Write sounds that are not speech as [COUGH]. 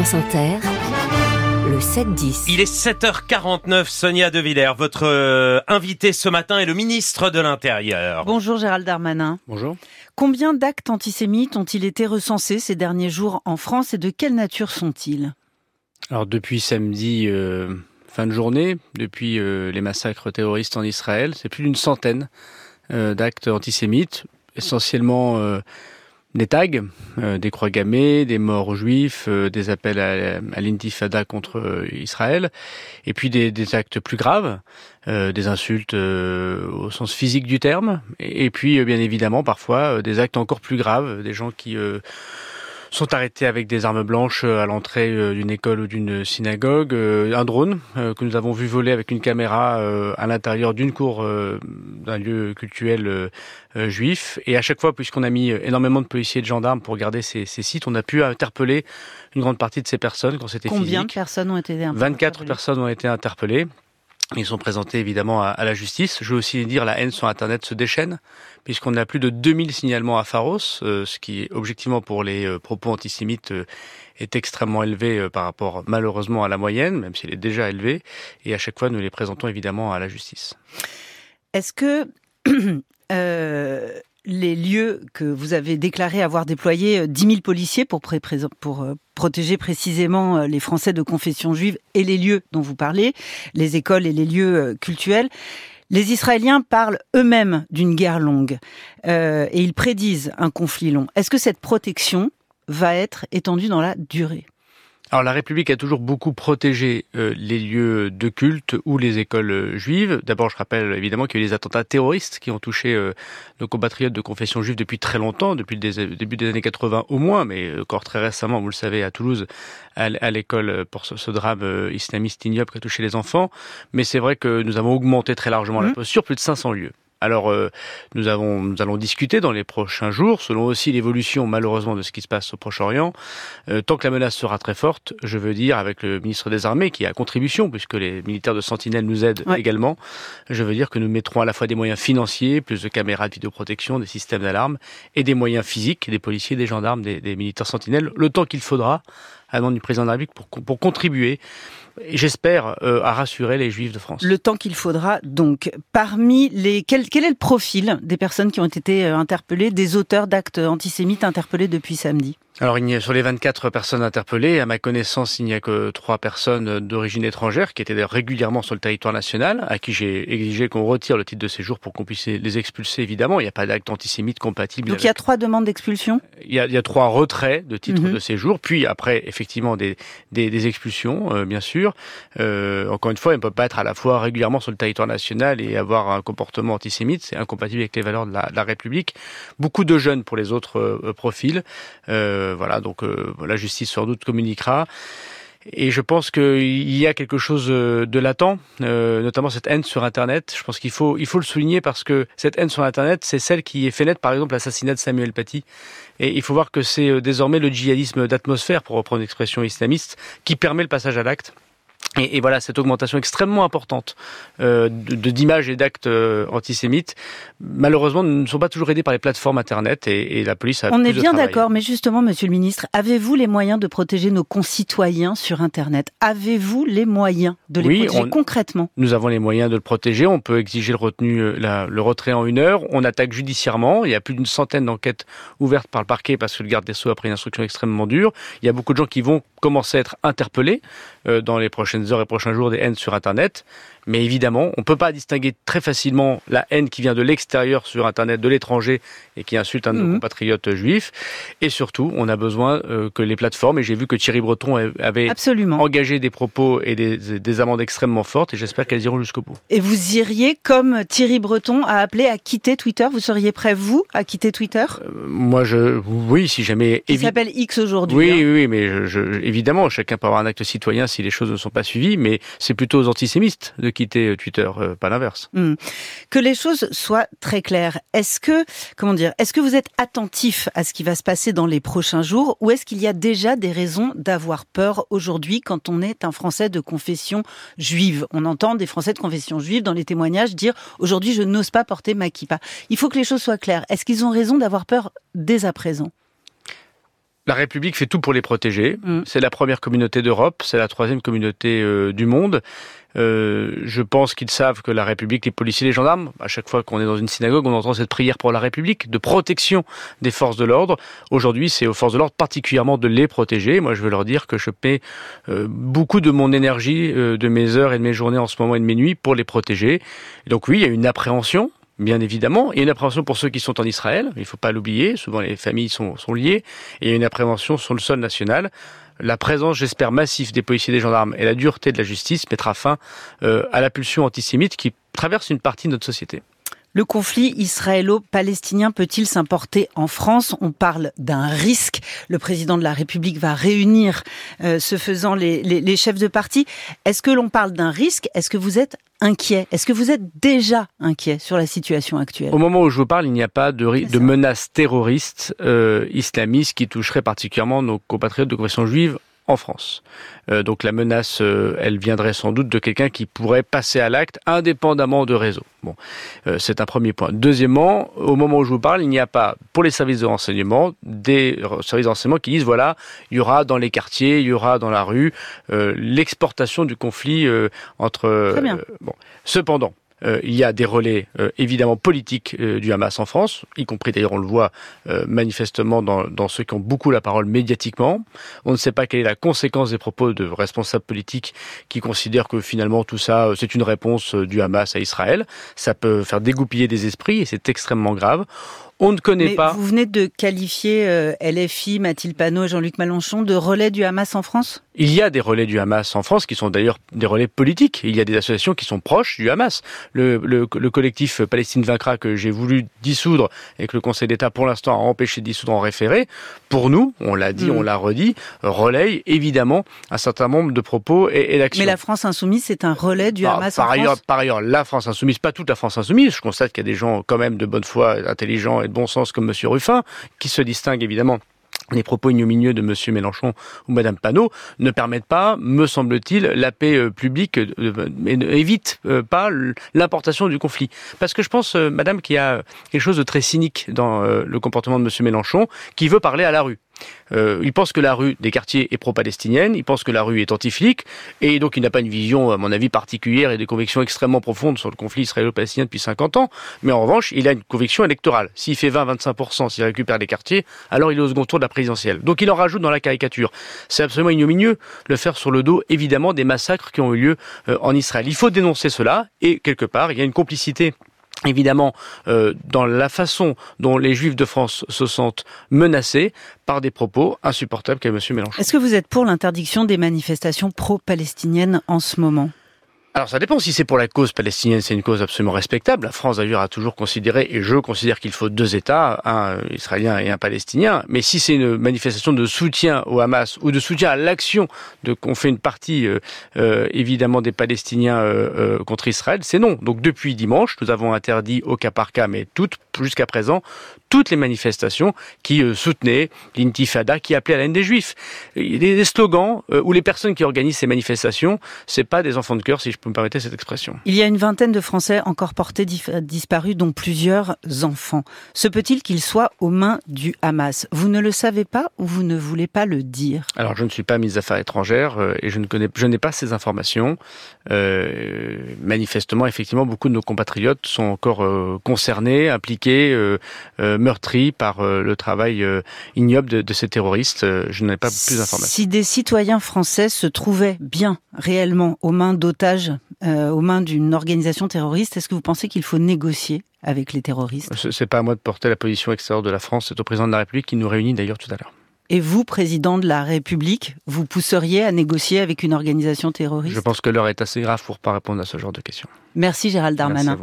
France Inter, le 7-10. Il est 7h49, Sonia De Villers. Votre euh, invité ce matin est le ministre de l'Intérieur. Bonjour Gérald Darmanin. Bonjour. Combien d'actes antisémites ont-ils été recensés ces derniers jours en France et de quelle nature sont-ils? Alors depuis samedi euh, fin de journée, depuis euh, les massacres terroristes en Israël, c'est plus d'une centaine euh, d'actes antisémites, essentiellement euh, des tags, euh, des croix gammées, des morts juifs, euh, des appels à, à l'intifada contre euh, Israël, et puis des, des actes plus graves, euh, des insultes euh, au sens physique du terme, et, et puis euh, bien évidemment parfois des actes encore plus graves, des gens qui sont arrêtés avec des armes blanches à l'entrée d'une école ou d'une synagogue, un drone que nous avons vu voler avec une caméra à l'intérieur d'une cour d'un lieu cultuel euh, euh, juif. Et à chaque fois, puisqu'on a mis énormément de policiers et de gendarmes pour garder ces, ces sites, on a pu interpeller une grande partie de ces personnes quand c'était Combien physique. de personnes ont été 24 interpellées personnes ont été interpellées. Ils sont présentés évidemment à, à la justice. Je veux aussi dire la haine sur Internet se déchaîne, puisqu'on a plus de 2000 signalements à Pharos, euh, ce qui objectivement pour les euh, propos antisémites euh, est extrêmement élevé euh, par rapport malheureusement à la moyenne, même s'il est déjà élevé. Et à chaque fois, nous les présentons évidemment à la justice. Est-ce que [CLEARS THROAT] euh, les lieux que vous avez déclaré avoir déployé euh, 10 000 policiers pour, euh, protéger précisément euh, les Français de confession juive et les lieux dont vous parlez, les écoles et les lieux cultuels, les Israéliens parlent eux-mêmes d'une guerre longue euh, et ils prédisent un conflit long. Est-ce que cette protection va être étendue dans la durée? Alors la République a toujours beaucoup protégé euh, les lieux de culte ou les écoles euh, juives. D'abord, je rappelle évidemment qu'il y a eu les attentats terroristes qui ont touché euh, nos compatriotes de confession juive depuis très longtemps, depuis le début des années 80 au moins, mais encore très récemment, vous le savez, à Toulouse, à, l'école pour ce, ce drame islamiste ignoble qui a touché les enfants. Mais c'est vrai que nous avons augmenté très largement la Mhm. posture, plus de 500 lieux. Alors, euh, nous, avons, nous allons discuter dans les prochains jours, selon aussi l'évolution malheureusement de ce qui se passe au Proche-Orient. Euh, tant que la menace sera très forte, je veux dire, avec le ministre des Armées qui est à contribution, puisque les militaires de Sentinelle nous aident Ouais. également, je veux dire que nous mettrons à la fois des moyens financiers, plus de caméras de vidéoprotection, des systèmes d'alarme, et des moyens physiques, des policiers, des gendarmes, des, des militaires Sentinelles, le temps qu'il faudra à la du président de la République pour, pour contribuer, j'espère, euh, à rassurer les Juifs de France. Le temps qu'il faudra. Donc, parmi les, quel, quel est le profil des personnes qui ont été euh, interpellées, des auteurs d'actes antisémites interpellés depuis samedi? Alors, il y a, sur les 24 personnes interpellées, à ma connaissance, il n'y a que trois personnes d'origine étrangère qui étaient d'ailleurs régulièrement sur le territoire national, à qui j'ai exigé qu'on retire le titre de séjour pour qu'on puisse les expulser, évidemment. Il n'y a pas d'acte antisémite compatible. Donc, il y a trois demandes d'expulsion? il y a, il y a trois retraits de titres Mhm. de séjour, puis après, effectivement, des, des, des expulsions, euh, bien sûr. Euh, encore une fois, on ne peut pas être à la fois régulièrement sur le territoire national et avoir un comportement antisémite. C'est incompatible avec les valeurs de la, de la République. Beaucoup de jeunes pour les autres euh, profils. Euh, voilà, donc euh, la justice sans doute communiquera. Et je pense qu'il y a quelque chose euh, de latent, euh, notamment cette haine sur Internet. Je pense qu'il faut, il faut le souligner parce que cette haine sur Internet, c'est celle qui est fait naître, par exemple, l'assassinat de Samuel Paty. Et il faut voir que c'est euh, désormais le djihadisme d'atmosphère, pour reprendre une expression islamiste, qui permet le passage à l'acte. Et, et, voilà, cette augmentation extrêmement importante euh, de d'images et d'actes euh, antisémites, malheureusement, ne sont pas toujours aidés par les plateformes Internet et, et la police a On plus est bien d'accord, mais justement, Monsieur le Ministre, avez-vous les moyens de protéger nos concitoyens sur Internet? Avez-vous les moyens de les Oui, protéger on- concrètement? Nous avons les moyens de le protéger. On peut exiger le, retenu, euh, la- le retrait en une heure. On attaque judiciairement. Il y a plus d'une centaine d'enquêtes ouvertes par le parquet parce que le garde des Sceaux a pris une instruction extrêmement dure. Il y a beaucoup de gens qui vont commencer à être interpellés euh, dans les prochaines heures et prochains jours des haines sur Internet. Mais évidemment, on ne peut pas distinguer très facilement la haine qui vient de l'extérieur sur Internet, de l'étranger, et qui insulte un de nos Mhm. compatriotes juifs. Et surtout, on a besoin euh, que les plateformes, et j'ai vu que Thierry Breton avait Absolument. engagé des propos et des, des amendes extrêmement fortes, et j'espère qu'elles iront jusqu'au bout. Et vous iriez, comme Thierry Breton a appelé à quitter Twitter? Vous seriez prêt, vous, à quitter Twitter? Euh, Moi, je, oui, si jamais. Évi- s'appelle X aujourd'hui. Oui, hein. oui, oui, mais je, je- évidemment, chacun peut avoir un acte citoyen si les choses ne sont pas suivies, mais c'est plutôt aux antisémites de quitter euh, Twitter, euh, pas l'inverse. Hmm. Que les choses soient très claires. Est-ce que, comment dire, est-ce que vous êtes attentif à ce qui va se passer dans les prochains jours ou est-ce qu'il y a déjà des raisons d'avoir peur aujourd'hui quand on est un Français de confession juive? On entend des Français de confession juive dans les témoignages dire aujourd'hui je n'ose pas porter ma kippa. Il faut que les choses soient claires. Est-ce qu'ils ont raison d'avoir peur dès à présent? La République fait tout pour les protéger. Mm. C'est la première communauté d'Europe, c'est la troisième communauté euh, du monde. Euh, je pense qu'ils savent que la République, les policiers, les gendarmes, à chaque fois qu'on est dans une synagogue, on entend cette prière pour la République, de protection des forces de l'ordre. Aujourd'hui, c'est aux forces de l'ordre particulièrement de les protéger. Moi, je veux leur dire que je paie euh, beaucoup de mon énergie, euh, de mes heures et de mes journées en ce moment et de mes nuits pour les protéger. donc oui, il y a une appréhension bien évidemment. Il y a une appréhension pour ceux qui sont en Israël, il ne faut pas l'oublier, souvent les familles sont, liées, et il y a une appréhension sur le sol national. La présence, j'espère, massive des policiers et des gendarmes et la dureté de la justice mettra fin euh, à la pulsion antisémite qui traverse une partie de notre société. Le conflit israélo-palestinien peut-il s'importer en France? On parle d'un risque. Le président de la République va réunir, euh, ce faisant, les, les, chefs de parti. Est-ce que l'on parle d'un risque? Est-ce que vous êtes inquiet? Est-ce que vous êtes déjà inquiet sur la situation actuelle? Au moment où je vous parle, il n'y a pas de, de menace terroriste euh, islamiste qui toucherait particulièrement nos compatriotes de confession juive en France. Euh, donc la menace, euh, elle viendrait sans doute de quelqu'un qui pourrait passer à l'acte indépendamment de réseau. Bon, euh, c'est un premier point. Deuxièmement, au moment où je vous parle, il n'y a pas pour les services de renseignement des services de renseignement qui disent voilà, il y aura dans les quartiers, il y aura dans la rue l'exportation du conflit entre. Très bien. bon, cependant. Euh, il y a des relais euh, évidemment politiques euh, du Hamas en France, y compris d'ailleurs on le voit manifestement dans, dans, ceux qui ont beaucoup la parole médiatiquement. On ne sait pas quelle est la conséquence des propos de responsables politiques qui considèrent que finalement tout ça c'est une réponse du Hamas à Israël. Ça peut faire dégoupiller des esprits et c'est extrêmement grave. On ne connaît pas. Vous venez de qualifier euh, LFI, Mathilde Panot et Jean-Luc Mélenchon de relais du Hamas en France? Il y a des relais du Hamas en France qui sont d'ailleurs des relais politiques. Il y a des associations qui sont proches du Hamas. Le, le, le collectif Palestine Vaincra que j'ai voulu dissoudre et que le Conseil d'État pour l'instant a empêché de dissoudre en référé, pour nous, on l'a dit, mm. on l'a redit, relaye évidemment un certain nombre de propos et, et d'actions. Mais la France insoumise, c'est un relais du ah, Hamas par en ailleurs, France? Par ailleurs, la France insoumise, pas toute la France insoumise. Je constate qu'il y a des gens quand même de bonne foi, intelligents et bon sens comme M. Ruffin, qui se distingue évidemment les propos ignominieux de M. Mélenchon ou Mme Panot ne permettent pas, me semble-t-il, la paix euh, publique euh, et n'évitent euh, pas l'importation du conflit. Parce que je pense, Madame, qu'il y a quelque chose de très cynique dans le comportement de M. Mélenchon, qui veut parler à la rue. Euh, il pense que la rue des quartiers est pro-palestinienne, il pense que la rue est anti-flic, et donc il n'a pas une vision, à mon avis, particulière et des convictions extrêmement profondes sur le conflit israélo-palestinien depuis 50 ans, mais en revanche, il a une conviction électorale. S'il fait 20-25%, s'il récupère les quartiers, alors il est au second tour de la présidentielle. Donc il en rajoute dans la caricature. C'est absolument ignominieux le faire sur le dos, évidemment, des massacres qui ont eu lieu euh, en Israël. Il faut dénoncer cela, et quelque part, il y a une complicité évidemment euh, dans la façon dont les juifs de France se sentent menacés par des propos insupportables qu'a M. Mélenchon. Est-ce que vous êtes pour l'interdiction des manifestations pro-palestiniennes en ce moment? Alors ça dépend si c'est pour la cause palestinienne, c'est une cause absolument respectable. La France d'ailleurs a toujours considéré, et je considère qu'il faut deux États, un israélien et un palestinien. Mais si c'est une manifestation de soutien au Hamas ou de soutien à l'action de qu'on fait une partie euh, euh, évidemment des Palestiniens euh, contre Israël, c'est non. Donc depuis dimanche, nous avons interdit au cas par cas, mais toutes jusqu'à présent, toutes les manifestations qui soutenaient l'intifada, qui appelaient à la haine des Juifs. Les, slogans ou les personnes qui organisent ces manifestations, c'est pas des enfants de cœur, si je peux me permettre cette expression. Il y a une vingtaine de Français encore portés disparus, dont plusieurs enfants. Se peut-il qu'ils soient aux mains du Hamas? Vous ne le savez pas ou vous ne voulez pas le dire? Alors, je ne suis pas ministre des Affaires étrangères euh, et je ne connais, je n'ai pas ces informations. Euh, manifestement, effectivement, beaucoup de nos compatriotes sont encore euh, concernés, impliqués, euh, meurtris par le travail ignoble de, de, ces terroristes. je n'ai pas plus d'informations. Si des citoyens français se trouvaient bien réellement aux mains d'otages, aux mains d'une organisation terroriste, est-ce que vous pensez qu'il faut négocier avec les terroristes? C'est pas à moi de porter la position extérieure de la France, c'est au président de la République qui nous réunit d'ailleurs tout à l'heure. Et vous, président de la République, vous pousseriez à négocier avec une organisation terroriste? Je pense que l'heure est assez grave pour pas répondre à ce genre de questions. Merci Gérald Darmanin.